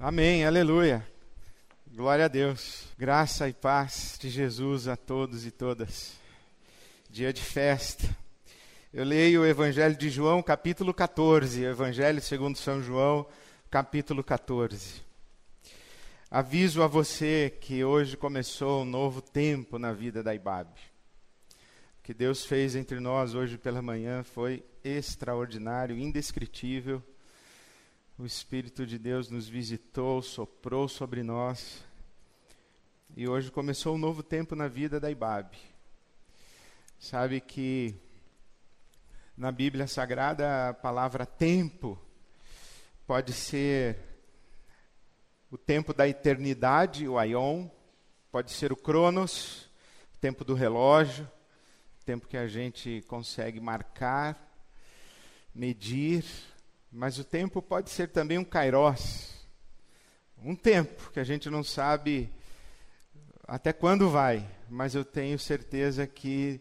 Amém, aleluia. Glória a Deus. Graça e paz de Jesus a todos e todas. Dia de festa. Eu leio o Evangelho de João, capítulo 14. Evangelho segundo São João, capítulo 14. Aviso a você que hoje começou um novo tempo na vida da IBAB. O que Deus fez entre nós hoje pela manhã foi extraordinário, indescritível o Espírito de Deus nos visitou, soprou sobre nós. E hoje começou um novo tempo na vida da Ibabe. Sabe que na Bíblia Sagrada a palavra tempo pode ser o tempo da eternidade, o aion, pode ser o cronos, o tempo do relógio, o tempo que a gente consegue marcar, medir, mas o tempo pode ser também um kairós. Um tempo que a gente não sabe até quando vai, mas eu tenho certeza que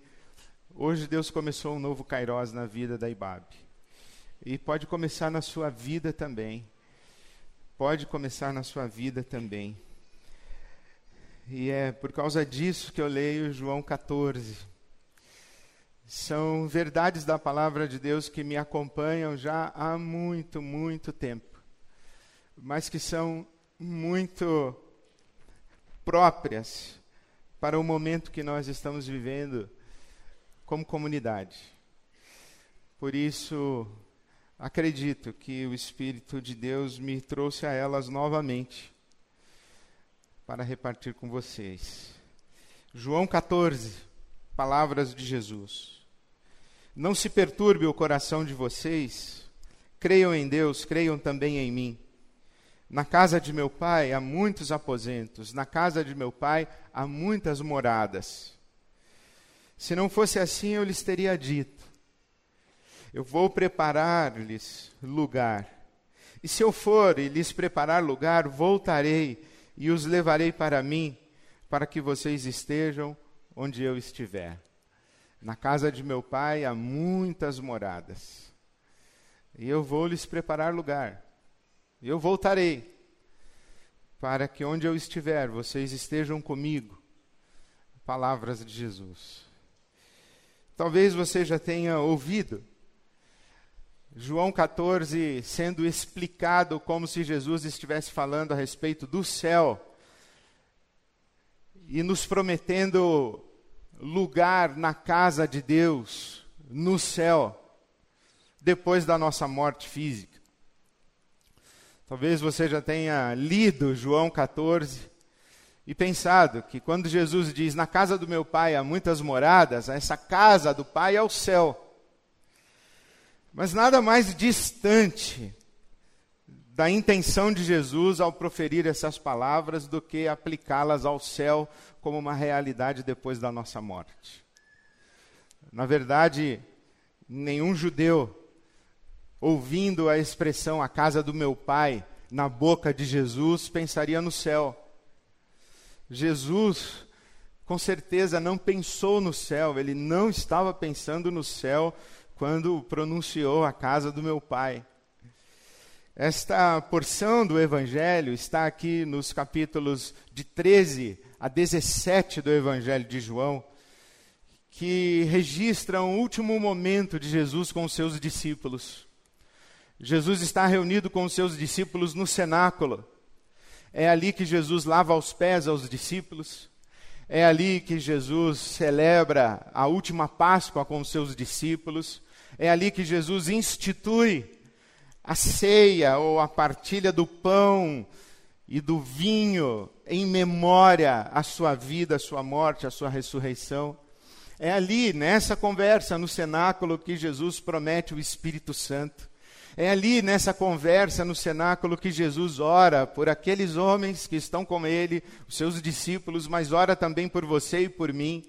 hoje Deus começou um novo kairós na vida da Ibabe. E pode começar na sua vida também. Pode começar na sua vida também. E é por causa disso que eu leio João 14 são verdades da palavra de Deus que me acompanham já há muito, muito tempo, mas que são muito próprias para o momento que nós estamos vivendo como comunidade. Por isso, acredito que o Espírito de Deus me trouxe a elas novamente para repartir com vocês. João 14, palavras de Jesus. Não se perturbe o coração de vocês. Creiam em Deus, creiam também em mim. Na casa de meu pai há muitos aposentos, na casa de meu pai há muitas moradas. Se não fosse assim, eu lhes teria dito: Eu vou preparar-lhes lugar. E se eu for e lhes preparar lugar, voltarei e os levarei para mim, para que vocês estejam onde eu estiver. Na casa de meu pai há muitas moradas. E eu vou lhes preparar lugar. E eu voltarei, para que onde eu estiver, vocês estejam comigo. Palavras de Jesus. Talvez você já tenha ouvido João 14 sendo explicado como se Jesus estivesse falando a respeito do céu e nos prometendo lugar na casa de Deus, no céu, depois da nossa morte física. Talvez você já tenha lido João 14 e pensado que quando Jesus diz: Na casa do meu pai há muitas moradas, essa casa do pai é o céu. Mas nada mais distante da intenção de Jesus ao proferir essas palavras do que aplicá-las ao céu como uma realidade depois da nossa morte. Na verdade, nenhum judeu, ouvindo a expressão a casa do meu pai na boca de Jesus, pensaria no céu. Jesus, com certeza, não pensou no céu, ele não estava pensando no céu quando pronunciou a casa do meu pai. Esta porção do Evangelho está aqui nos capítulos de 13 a 17 do Evangelho de João, que registram o último momento de Jesus com os seus discípulos. Jesus está reunido com os seus discípulos no cenáculo. É ali que Jesus lava os pés aos discípulos. É ali que Jesus celebra a última Páscoa com os seus discípulos. É ali que Jesus institui a ceia ou a partilha do pão e do vinho em memória à sua vida, à sua morte, à sua ressurreição. É ali, nessa conversa no cenáculo, que Jesus promete o Espírito Santo. É ali, nessa conversa no cenáculo, que Jesus ora por aqueles homens que estão com ele, os seus discípulos, mas ora também por você e por mim.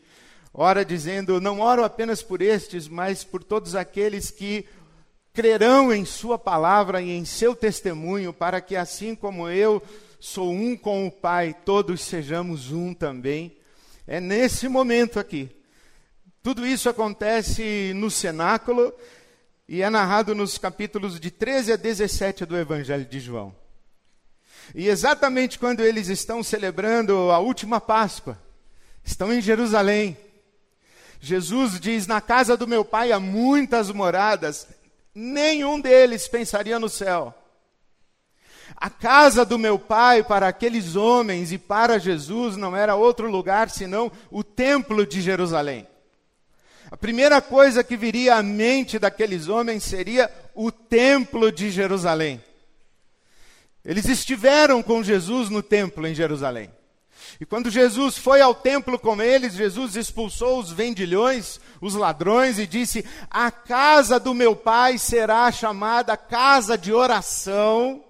Ora dizendo: Não oro apenas por estes, mas por todos aqueles que crerão em Sua palavra e em seu testemunho, para que assim como eu sou um com o Pai, todos sejamos um também. É nesse momento aqui. Tudo isso acontece no cenáculo e é narrado nos capítulos de 13 a 17 do Evangelho de João. E exatamente quando eles estão celebrando a última Páscoa, estão em Jerusalém. Jesus diz: Na casa do meu pai há muitas moradas, nenhum deles pensaria no céu. A casa do meu pai para aqueles homens e para Jesus não era outro lugar senão o templo de Jerusalém. A primeira coisa que viria à mente daqueles homens seria o templo de Jerusalém. Eles estiveram com Jesus no templo em Jerusalém. E quando Jesus foi ao templo com eles, Jesus expulsou os vendilhões, os ladrões, e disse: A casa do meu pai será chamada casa de oração,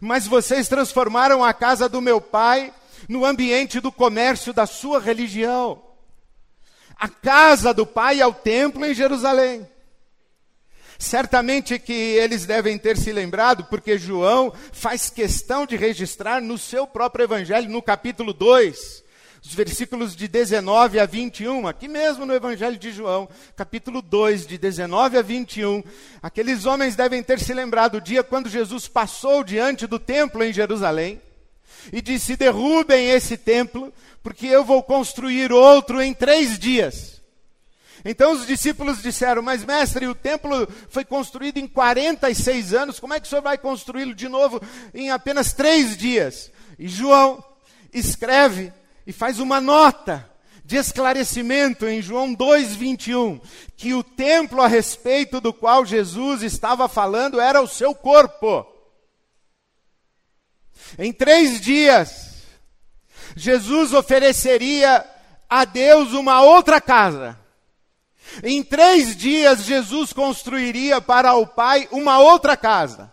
mas vocês transformaram a casa do meu pai no ambiente do comércio da sua religião. A casa do pai é o templo em Jerusalém. Certamente que eles devem ter se lembrado, porque João faz questão de registrar no seu próprio evangelho, no capítulo 2, os versículos de 19 a 21, aqui mesmo no evangelho de João, capítulo 2, de 19 a 21, aqueles homens devem ter se lembrado do dia quando Jesus passou diante do templo em Jerusalém e disse: derrubem esse templo, porque eu vou construir outro em três dias. Então os discípulos disseram: Mas, mestre, o templo foi construído em 46 anos, como é que o senhor vai construí-lo de novo em apenas três dias? E João escreve e faz uma nota de esclarecimento em João 2,21, que o templo a respeito do qual Jesus estava falando era o seu corpo. Em três dias, Jesus ofereceria a Deus uma outra casa. Em três dias, Jesus construiria para o Pai uma outra casa.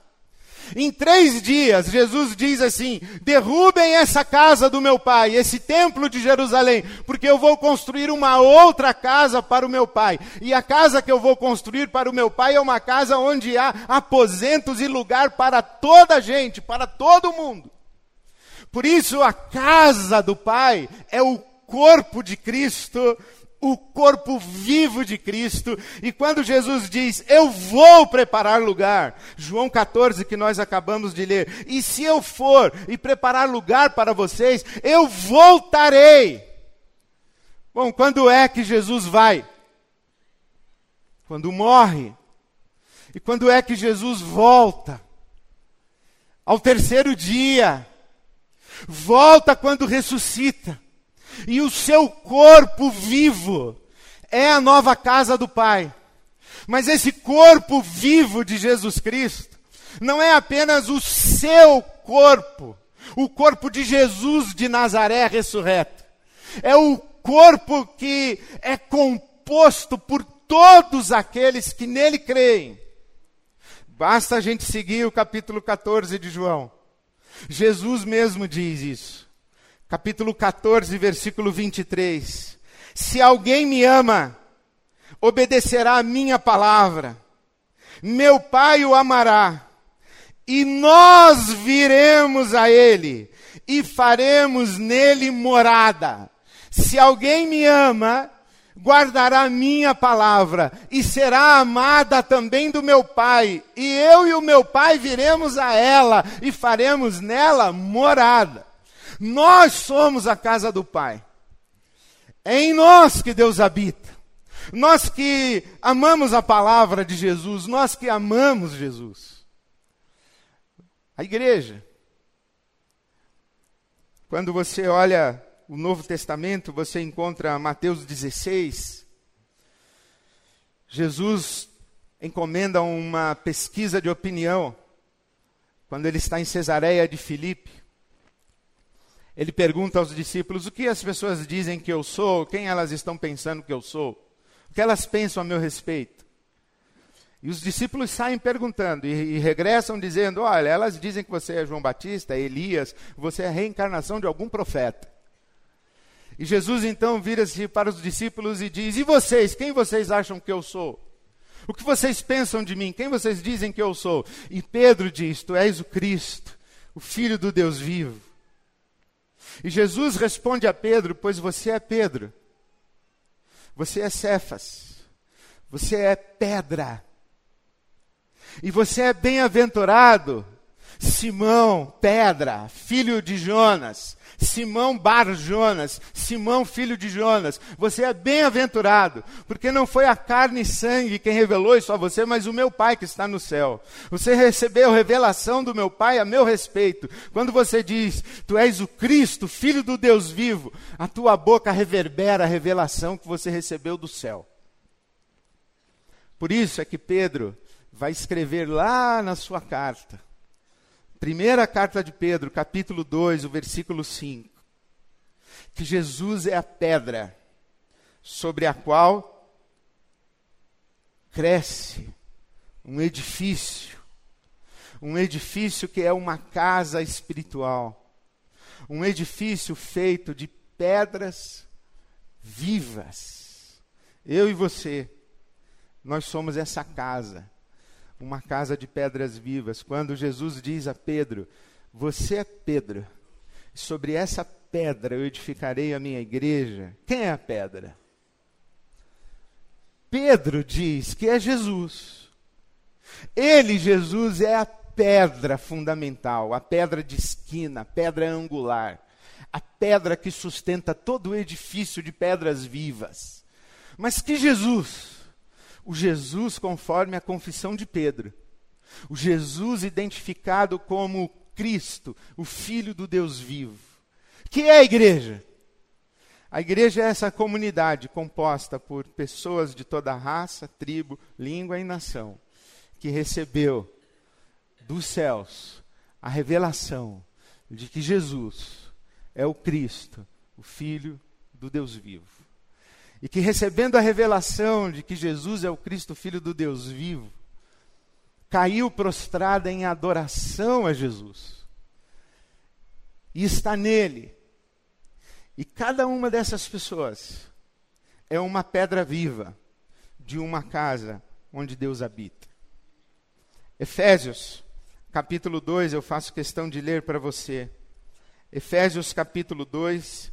Em três dias, Jesus diz assim: derrubem essa casa do meu pai, esse templo de Jerusalém, porque eu vou construir uma outra casa para o meu pai. E a casa que eu vou construir para o meu pai é uma casa onde há aposentos e lugar para toda a gente, para todo mundo. Por isso, a casa do pai é o corpo de Cristo o corpo vivo de Cristo. E quando Jesus diz, Eu vou preparar lugar, João 14, que nós acabamos de ler, e se eu for e preparar lugar para vocês, eu voltarei. Bom, quando é que Jesus vai? Quando morre. E quando é que Jesus volta? Ao terceiro dia. Volta quando ressuscita. E o seu corpo vivo é a nova casa do Pai. Mas esse corpo vivo de Jesus Cristo não é apenas o seu corpo, o corpo de Jesus de Nazaré ressurreto. É o corpo que é composto por todos aqueles que nele creem. Basta a gente seguir o capítulo 14 de João. Jesus mesmo diz isso capítulo 14, versículo 23. Se alguém me ama, obedecerá a minha palavra, meu Pai o amará, e nós viremos a ele e faremos nele morada. Se alguém me ama, guardará minha palavra e será amada também do meu Pai, e eu e o meu Pai viremos a ela e faremos nela morada. Nós somos a casa do Pai. É em nós que Deus habita. Nós que amamos a palavra de Jesus, nós que amamos Jesus. A igreja. Quando você olha o Novo Testamento, você encontra Mateus 16. Jesus encomenda uma pesquisa de opinião quando ele está em Cesareia de Filipe. Ele pergunta aos discípulos: O que as pessoas dizem que eu sou? Quem elas estão pensando que eu sou? O que elas pensam a meu respeito? E os discípulos saem perguntando e, e regressam dizendo: Olha, elas dizem que você é João Batista, Elias, você é a reencarnação de algum profeta. E Jesus então vira-se para os discípulos e diz: E vocês, quem vocês acham que eu sou? O que vocês pensam de mim? Quem vocês dizem que eu sou? E Pedro diz: Tu és o Cristo, o Filho do Deus vivo. E Jesus responde a Pedro: Pois você é Pedro, você é Cefas, você é pedra, e você é bem-aventurado Simão, pedra, filho de Jonas, Simão Bar Jonas, Simão filho de Jonas, você é bem-aventurado, porque não foi a carne e sangue quem revelou isso a você, mas o meu Pai que está no céu. Você recebeu revelação do meu Pai a meu respeito. Quando você diz, Tu és o Cristo, filho do Deus vivo, a tua boca reverbera a revelação que você recebeu do céu. Por isso é que Pedro vai escrever lá na sua carta, Primeira carta de Pedro, capítulo 2, o versículo 5. Que Jesus é a pedra sobre a qual cresce um edifício. Um edifício que é uma casa espiritual. Um edifício feito de pedras vivas. Eu e você, nós somos essa casa uma casa de pedras vivas. Quando Jesus diz a Pedro: Você é Pedro, sobre essa pedra eu edificarei a minha igreja. Quem é a pedra? Pedro diz que é Jesus. Ele, Jesus, é a pedra fundamental, a pedra de esquina, a pedra angular, a pedra que sustenta todo o edifício de pedras vivas. Mas que Jesus? O Jesus conforme a confissão de Pedro. O Jesus identificado como Cristo, o Filho do Deus vivo. Que é a igreja? A igreja é essa comunidade composta por pessoas de toda raça, tribo, língua e nação, que recebeu dos céus a revelação de que Jesus é o Cristo, o Filho do Deus vivo e que recebendo a revelação de que Jesus é o Cristo, Filho do Deus vivo, caiu prostrada em adoração a Jesus. E está nele. E cada uma dessas pessoas é uma pedra viva de uma casa onde Deus habita. Efésios, capítulo 2, eu faço questão de ler para você. Efésios, capítulo 2,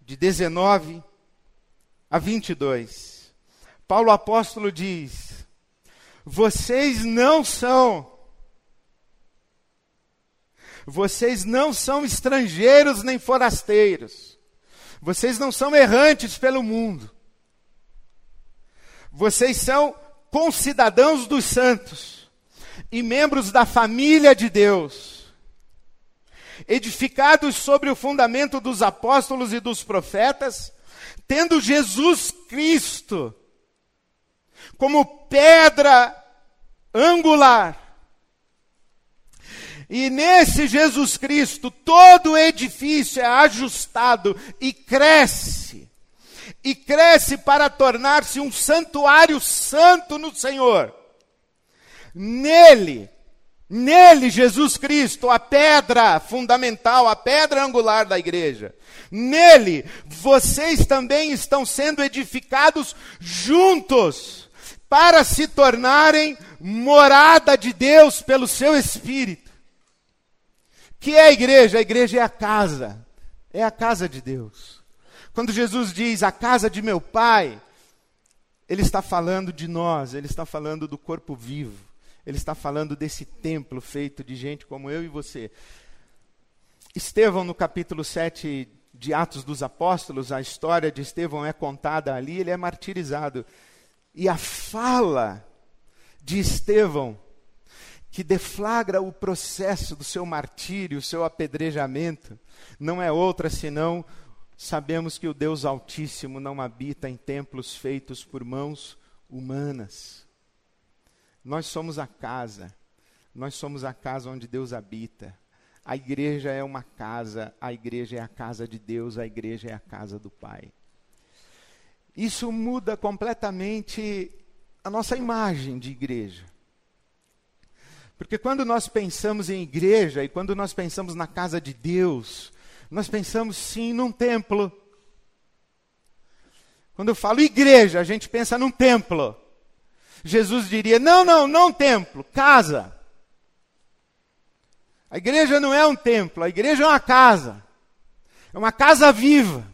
de 19 a 22. Paulo apóstolo diz: Vocês não são vocês não são estrangeiros nem forasteiros. Vocês não são errantes pelo mundo. Vocês são concidadãos dos santos e membros da família de Deus, edificados sobre o fundamento dos apóstolos e dos profetas, tendo Jesus Cristo como pedra angular. E nesse Jesus Cristo, todo edifício é ajustado e cresce. E cresce para tornar-se um santuário santo no Senhor. Nele, Nele, Jesus Cristo, a pedra fundamental, a pedra angular da igreja. Nele, vocês também estão sendo edificados juntos para se tornarem morada de Deus pelo seu Espírito. Que é a igreja? A igreja é a casa, é a casa de Deus. Quando Jesus diz a casa de meu Pai, Ele está falando de nós, Ele está falando do corpo vivo ele está falando desse templo feito de gente como eu e você. Estevão, no capítulo 7 de Atos dos Apóstolos, a história de Estevão é contada ali, ele é martirizado. E a fala de Estevão, que deflagra o processo do seu martírio, o seu apedrejamento, não é outra senão sabemos que o Deus Altíssimo não habita em templos feitos por mãos humanas. Nós somos a casa, nós somos a casa onde Deus habita. A igreja é uma casa, a igreja é a casa de Deus, a igreja é a casa do Pai. Isso muda completamente a nossa imagem de igreja. Porque quando nós pensamos em igreja e quando nós pensamos na casa de Deus, nós pensamos sim num templo. Quando eu falo igreja, a gente pensa num templo. Jesus diria: não, não, não templo, casa. A igreja não é um templo, a igreja é uma casa. É uma casa viva.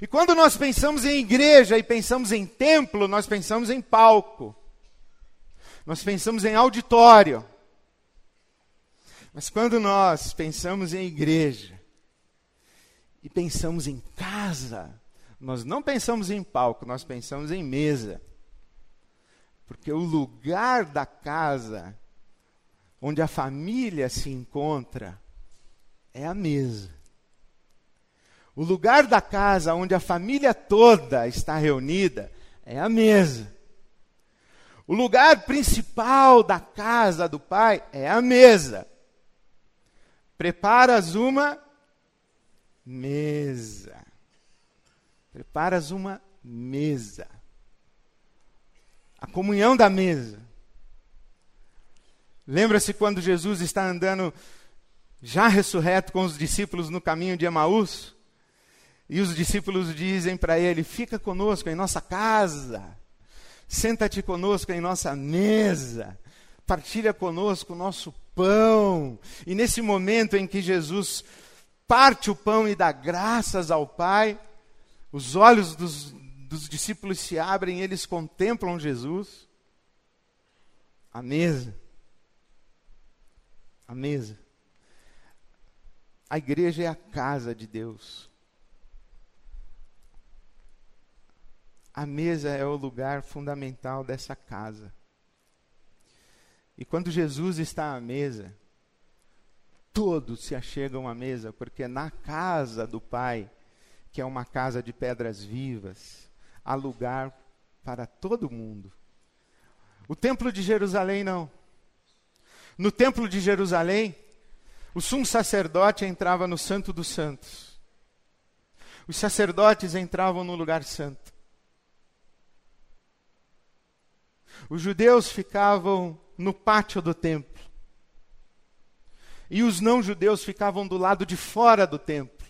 E quando nós pensamos em igreja e pensamos em templo, nós pensamos em palco. Nós pensamos em auditório. Mas quando nós pensamos em igreja e pensamos em casa, nós não pensamos em palco, nós pensamos em mesa. Porque o lugar da casa onde a família se encontra é a mesa. O lugar da casa onde a família toda está reunida é a mesa. O lugar principal da casa do pai é a mesa. Preparas uma mesa. Preparas uma mesa. A comunhão da mesa. Lembra-se quando Jesus está andando já ressurreto com os discípulos no caminho de Emaús? E os discípulos dizem para ele: Fica conosco em nossa casa, senta-te conosco em nossa mesa, partilha conosco o nosso pão. E nesse momento em que Jesus parte o pão e dá graças ao Pai, os olhos dos, dos discípulos se abrem eles contemplam Jesus. A mesa. A mesa. A igreja é a casa de Deus. A mesa é o lugar fundamental dessa casa. E quando Jesus está à mesa, todos se achegam à mesa, porque na casa do Pai, que é uma casa de pedras vivas, há lugar para todo mundo. O templo de Jerusalém não. No templo de Jerusalém, o sumo sacerdote entrava no Santo dos Santos. Os sacerdotes entravam no lugar santo. Os judeus ficavam no pátio do templo. E os não-judeus ficavam do lado de fora do templo.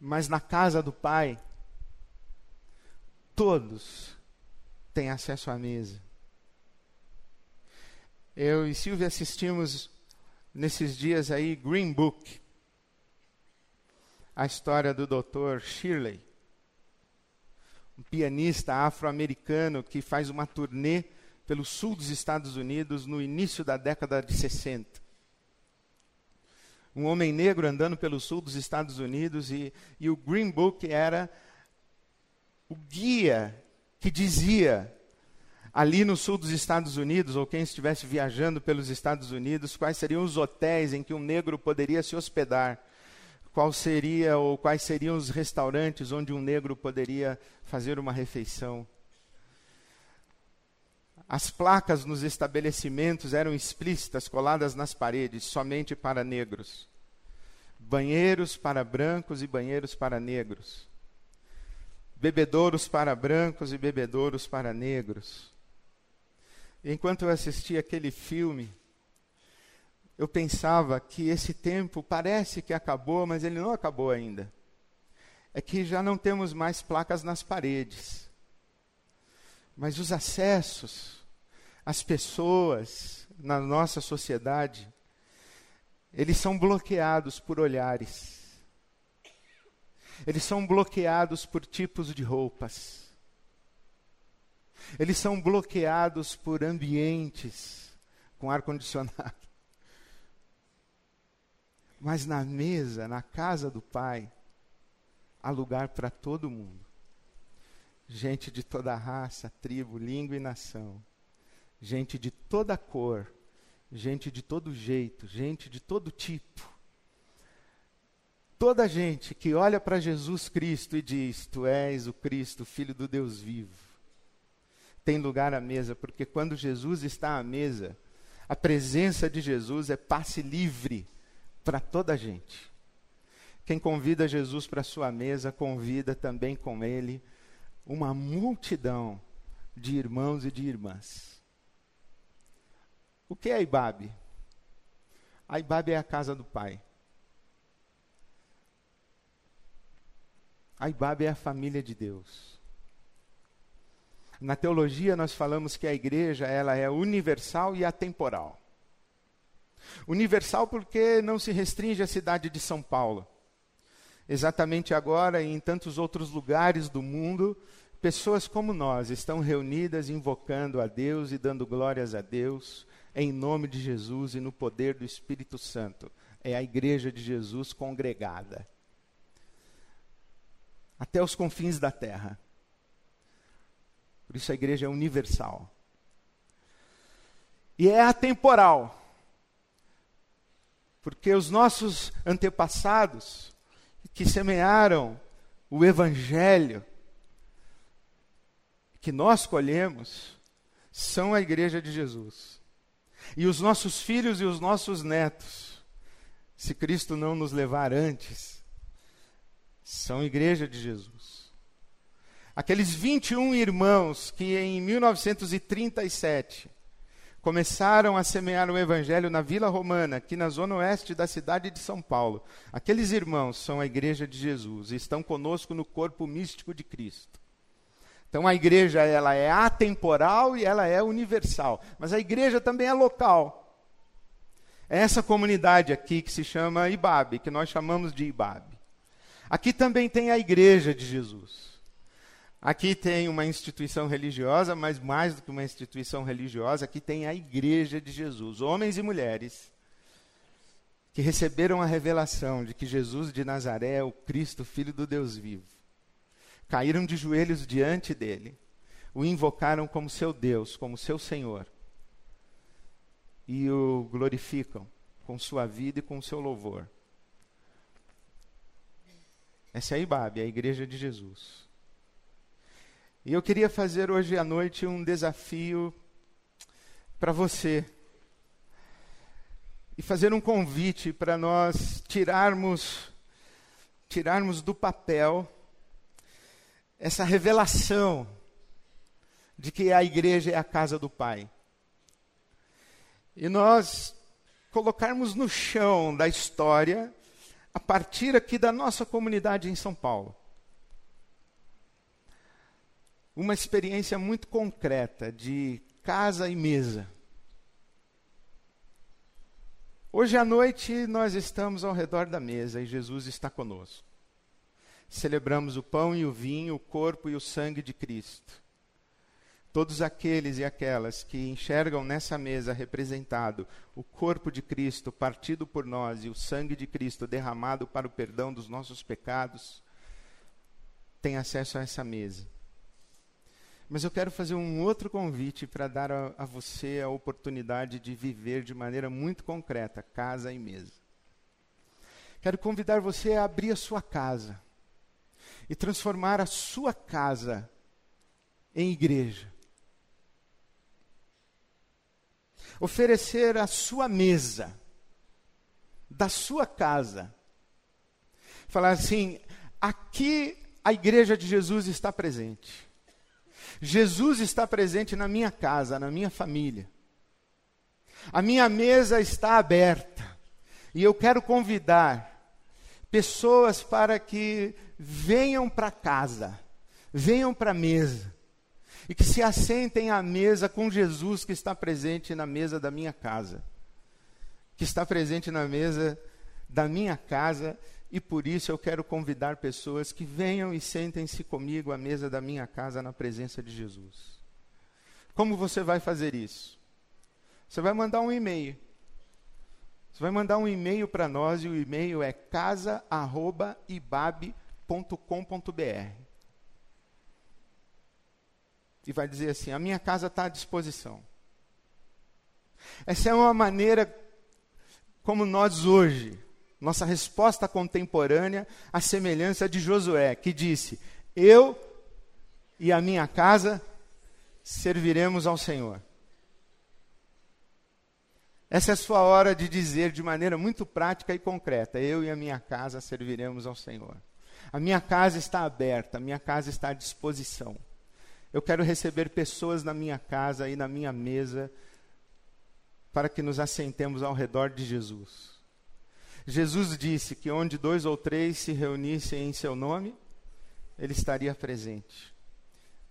Mas na casa do Pai, todos têm acesso à mesa. Eu e Silvia assistimos nesses dias aí Green Book, a história do Dr. Shirley, um pianista afro-americano que faz uma turnê pelo sul dos Estados Unidos no início da década de 60. Um homem negro andando pelo sul dos Estados Unidos e, e o Green Book era o guia que dizia ali no sul dos Estados Unidos, ou quem estivesse viajando pelos Estados Unidos, quais seriam os hotéis em que um negro poderia se hospedar, qual seria ou quais seriam os restaurantes onde um negro poderia fazer uma refeição. As placas nos estabelecimentos eram explícitas, coladas nas paredes, somente para negros. Banheiros para brancos e banheiros para negros. Bebedouros para brancos e bebedouros para negros enquanto eu assistia aquele filme, eu pensava que esse tempo parece que acabou, mas ele não acabou ainda. É que já não temos mais placas nas paredes. Mas os acessos, as pessoas na nossa sociedade, eles são bloqueados por olhares. Eles são bloqueados por tipos de roupas. Eles são bloqueados por ambientes com ar-condicionado. Mas na mesa, na casa do Pai, há lugar para todo mundo. Gente de toda raça, tribo, língua e nação. Gente de toda cor. Gente de todo jeito. Gente de todo tipo. Toda gente que olha para Jesus Cristo e diz: Tu és o Cristo, Filho do Deus vivo tem lugar à mesa, porque quando Jesus está à mesa, a presença de Jesus é passe livre para toda a gente. Quem convida Jesus para sua mesa, convida também com ele uma multidão de irmãos e de irmãs. O que é Ibabe? A Ibabe é a casa do Pai. A é a família de Deus. Na teologia nós falamos que a igreja ela é universal e atemporal. Universal porque não se restringe à cidade de São Paulo. Exatamente agora e em tantos outros lugares do mundo, pessoas como nós estão reunidas invocando a Deus e dando glórias a Deus, em nome de Jesus e no poder do Espírito Santo. É a igreja de Jesus congregada. Até os confins da terra. Por isso a igreja é universal. E é atemporal. Porque os nossos antepassados, que semearam o evangelho, que nós colhemos, são a igreja de Jesus. E os nossos filhos e os nossos netos, se Cristo não nos levar antes, são igreja de Jesus. Aqueles 21 irmãos que em 1937 começaram a semear o evangelho na Vila Romana, aqui na zona oeste da cidade de São Paulo. Aqueles irmãos são a igreja de Jesus e estão conosco no corpo místico de Cristo. Então a igreja ela é atemporal e ela é universal, mas a igreja também é local. É essa comunidade aqui que se chama Ibabe, que nós chamamos de Ibabe. Aqui também tem a igreja de Jesus. Aqui tem uma instituição religiosa, mas mais do que uma instituição religiosa, aqui tem a igreja de Jesus, homens e mulheres que receberam a revelação de que Jesus de Nazaré é o Cristo, filho do Deus vivo caíram de joelhos diante dele, o invocaram como seu Deus, como seu Senhor, e o glorificam com sua vida e com seu louvor. Essa é a Ibabe, a igreja de Jesus. E eu queria fazer hoje à noite um desafio para você. E fazer um convite para nós tirarmos tirarmos do papel essa revelação de que a igreja é a casa do Pai. E nós colocarmos no chão da história, a partir aqui da nossa comunidade em São Paulo. Uma experiência muito concreta de casa e mesa. Hoje à noite nós estamos ao redor da mesa e Jesus está conosco celebramos o pão e o vinho, o corpo e o sangue de Cristo. Todos aqueles e aquelas que enxergam nessa mesa representado o corpo de Cristo partido por nós e o sangue de Cristo derramado para o perdão dos nossos pecados, têm acesso a essa mesa. Mas eu quero fazer um outro convite para dar a, a, você a oportunidade de viver de maneira muito concreta, casa e mesa. Quero convidar você a abrir a sua casa e transformar a sua casa em igreja. Oferecer a sua mesa da sua casa. Falar assim: aqui a igreja de Jesus está presente. Jesus está presente na minha casa, na minha família. A minha mesa está aberta. E eu quero convidar pessoas para que venham para casa, venham para a mesa, e que se assentem à mesa com Jesus que está presente na mesa da minha casa, que está presente na mesa da minha casa, e por isso eu quero convidar pessoas que venham e sentem-se comigo à mesa da minha casa na presença de Jesus. Como você vai fazer isso? Você vai mandar um e-mail você vai mandar um e-mail para nós e o e-mail é casa@ibabe.com.br. E vai dizer assim: a minha casa está à disposição. Essa é uma maneira como nós hoje, nossa resposta contemporânea à semelhança de Josué, que disse: Eu e a minha casa serviremos ao Senhor. Essa é a sua hora de dizer de maneira muito prática e concreta: eu e a minha casa serviremos ao Senhor. A minha casa está aberta, a minha casa está à disposição. Eu quero receber pessoas na minha casa e na minha mesa para que nos assentemos ao redor de Jesus. Jesus disse que onde dois ou três se reunissem em seu nome, ele estaria presente.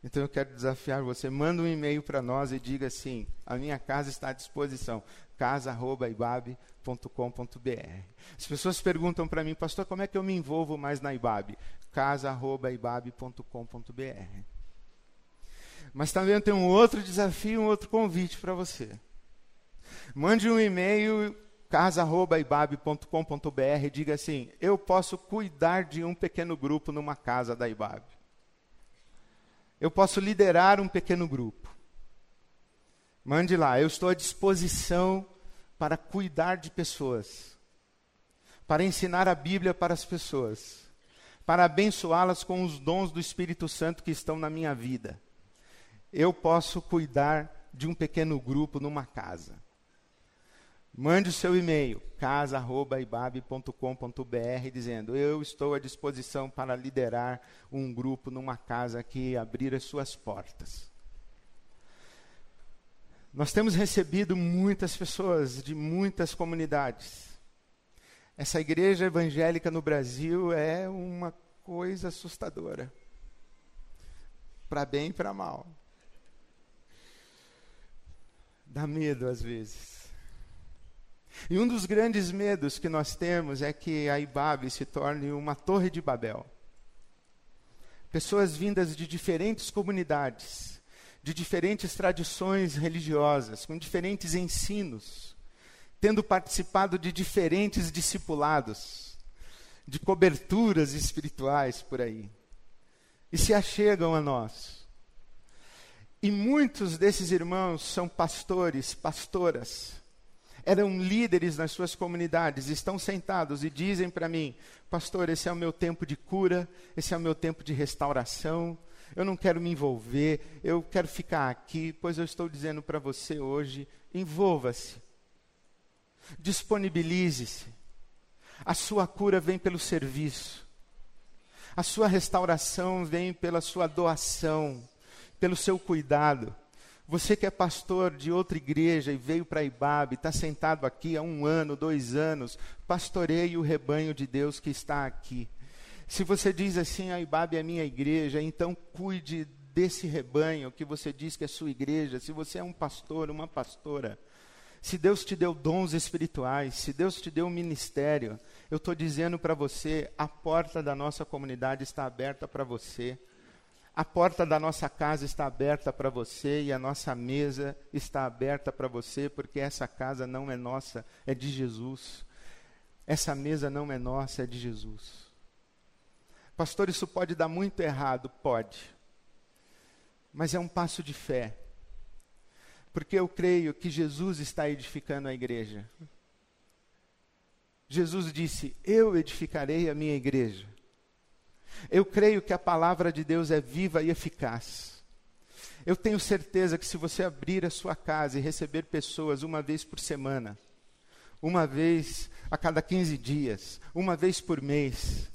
Então eu quero desafiar você, manda um e-mail para nós e diga assim: a minha casa está à disposição casa@ibabe.com.br. As pessoas perguntam para mim, pastor, como é que eu me envolvo mais na Ibabe? casa@ibabe.com.br. Mas também tem um outro desafio, um outro convite para você. Mande um e-mail casa@ibabe.com.br e diga assim: "Eu posso cuidar de um pequeno grupo numa casa da Ibabe. Eu posso liderar um pequeno grupo. Mande lá, eu estou à disposição para cuidar de pessoas, para ensinar a Bíblia para as pessoas, para abençoá-las com os dons do Espírito Santo que estão na minha vida. Eu posso cuidar de um pequeno grupo numa casa. Mande o seu e-mail, casa.ibabe.com.br, dizendo: Eu estou à disposição para liderar um grupo numa casa que abrir as suas portas. Nós temos recebido muitas pessoas de muitas comunidades. Essa igreja evangélica no Brasil é uma coisa assustadora, para bem e para mal. Dá medo às vezes. E um dos grandes medos que nós temos é que a Ibabe se torne uma torre de Babel. Pessoas vindas de diferentes comunidades, de diferentes tradições religiosas, com diferentes ensinos, tendo participado de diferentes discipulados, de coberturas espirituais por aí, e se achegam a nós. E muitos desses irmãos são pastores, pastoras, eram líderes nas suas comunidades, estão sentados e dizem para mim: Pastor, esse é o meu tempo de cura, esse é o meu tempo de restauração. Eu não quero me envolver, eu quero ficar aqui, pois eu estou dizendo para você hoje: envolva-se, disponibilize-se. A sua cura vem pelo serviço, a sua restauração vem pela sua doação, pelo seu cuidado. Você que é pastor de outra igreja e veio para Ibabe, está sentado aqui há um ano, dois anos, pastoreie o rebanho de Deus que está aqui. Se você diz assim, a Ibabe é minha igreja, então cuide desse rebanho que você diz que é sua igreja. Se você é um pastor, uma pastora, se Deus te deu dons espirituais, se Deus te deu um ministério, eu estou dizendo para você, a porta da nossa comunidade está aberta para você. A porta da nossa casa está aberta para você e a nossa mesa está aberta para você, porque essa casa não é nossa, é de Jesus. Essa mesa não é nossa, é de Jesus. Pastor, isso pode dar muito errado? Pode. Mas é um passo de fé. Porque eu creio que Jesus está edificando a igreja. Jesus disse: Eu edificarei a minha igreja. Eu creio que a palavra de Deus é viva e eficaz. Eu tenho certeza que se você abrir a sua casa e receber pessoas uma vez por semana, uma vez a cada 15 dias, uma vez por mês,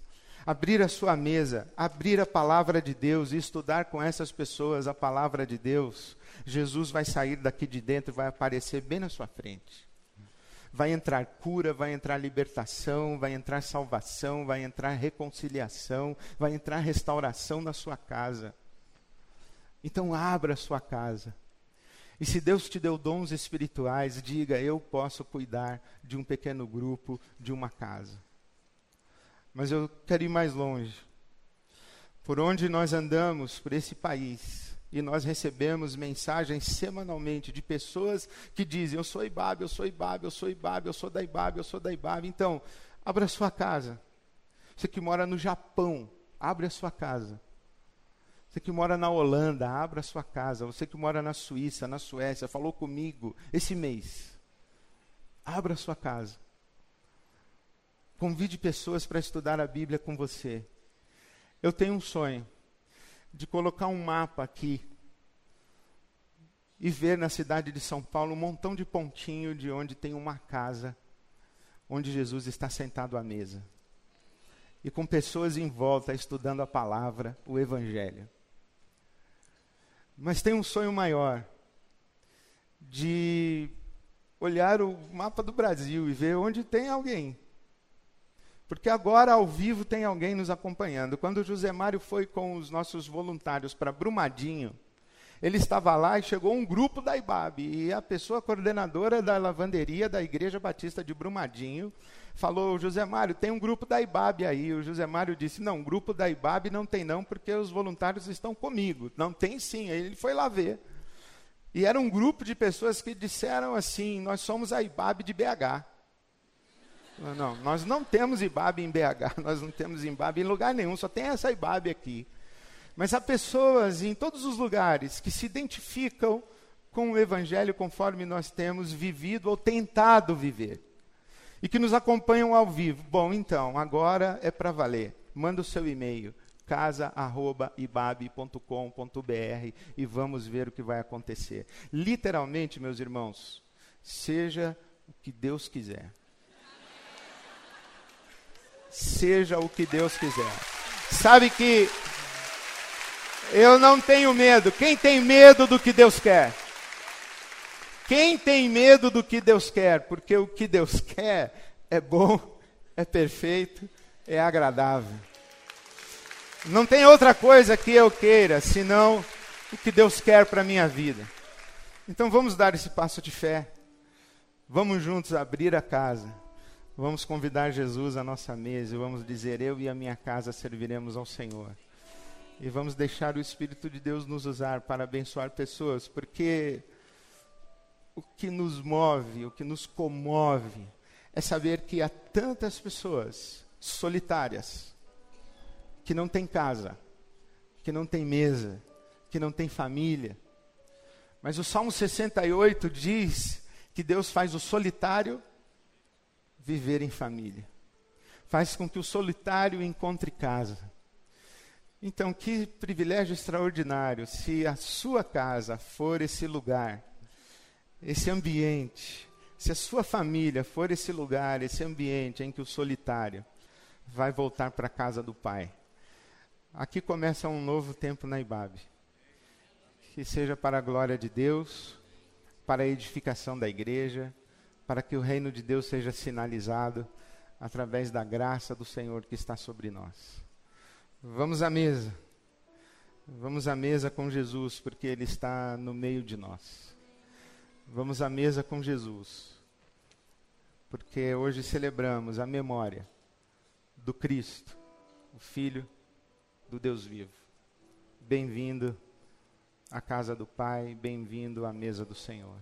abrir a sua mesa, abrir a palavra de Deus e estudar com essas pessoas a palavra de Deus, Jesus vai sair daqui de dentro e vai aparecer bem na sua frente vai entrar cura, vai entrar libertação, vai entrar salvação, vai entrar reconciliação, vai entrar restauração na sua casa. Então abra a sua casa. E se Deus te deu dons espirituais, diga: Eu posso cuidar de um pequeno grupo, de uma casa. Mas eu quero ir mais longe. Por onde nós andamos, por esse país, e nós recebemos mensagens semanalmente de pessoas que dizem: Eu sou Ibabe, eu sou Ibabe, eu sou Ibabe, eu sou da Ibabe, eu sou da Ibabe. Então, abra a sua casa. Você que mora no Japão, abre a sua casa. Você que mora na Holanda, abra a sua casa. Você que mora na Suíça, na Suécia, falou comigo esse mês. Abra a sua casa. Convide pessoas para estudar a Bíblia com você. Eu tenho um sonho de colocar um mapa aqui e ver na cidade de São Paulo um montão de pontinho de onde tem uma casa onde Jesus está sentado à mesa. E com pessoas em volta estudando a palavra, o evangelho. Mas tem um sonho maior de olhar o mapa do Brasil e ver onde tem alguém porque agora, ao vivo, tem alguém nos acompanhando. Quando o José Mário foi com os nossos voluntários para Brumadinho, ele estava lá e chegou um grupo da IBAB. E a pessoa coordenadora da lavanderia da Igreja Batista de Brumadinho falou: José Mário, tem um grupo da IBAB aí. O José Mário disse: Não, grupo da IBAB não tem, não, porque os voluntários estão comigo. Não tem sim. Aí ele foi lá ver. E era um grupo de pessoas que disseram assim: Nós somos a IBAB de BH. Não, nós não temos IBAB em BH, nós não temos IBAB em lugar nenhum, só tem essa IBAB aqui. Mas há pessoas em todos os lugares que se identificam com o Evangelho conforme nós temos vivido ou tentado viver. E que nos acompanham ao vivo. Bom, então, agora é para valer. Manda o seu e-mail casa@ibabe.com.br e vamos ver o que vai acontecer. Literalmente, meus irmãos, seja o que Deus quiser. Seja o que Deus quiser. Sabe que eu não tenho medo. Quem tem medo do que Deus quer? Quem tem medo do que Deus quer? Porque o que Deus quer é bom, é perfeito, é agradável. Não tem outra coisa que eu queira senão o que Deus quer para a minha vida. Então vamos dar esse passo de fé. Vamos juntos abrir a casa. Vamos convidar Jesus à nossa mesa e vamos dizer: Eu e a minha casa serviremos ao Senhor. E vamos deixar o Espírito de Deus nos usar para abençoar pessoas, porque o que nos move, o que nos comove, é saber que há tantas pessoas solitárias que não tem casa, que não tem mesa, que não tem família. Mas o Salmo 68 diz que Deus faz o solitário viver em família. Faz com que o solitário encontre casa. Então, que privilégio extraordinário se a sua casa for esse lugar, esse ambiente, se a sua família for esse lugar, esse ambiente em que o solitário vai voltar para a casa do Pai Aqui começa um novo tempo na IBAB. Que seja para a glória de Deus, para a edificação da igreja, para que o reino de Deus seja sinalizado através da graça do Senhor que está sobre nós. Vamos à mesa. Vamos à mesa com Jesus, porque Ele está no meio de nós. Vamos à mesa com Jesus, porque hoje celebramos a memória do Cristo, o Filho do Deus vivo. Bem-vindo à casa do Pai, bem-vindo à mesa do Senhor.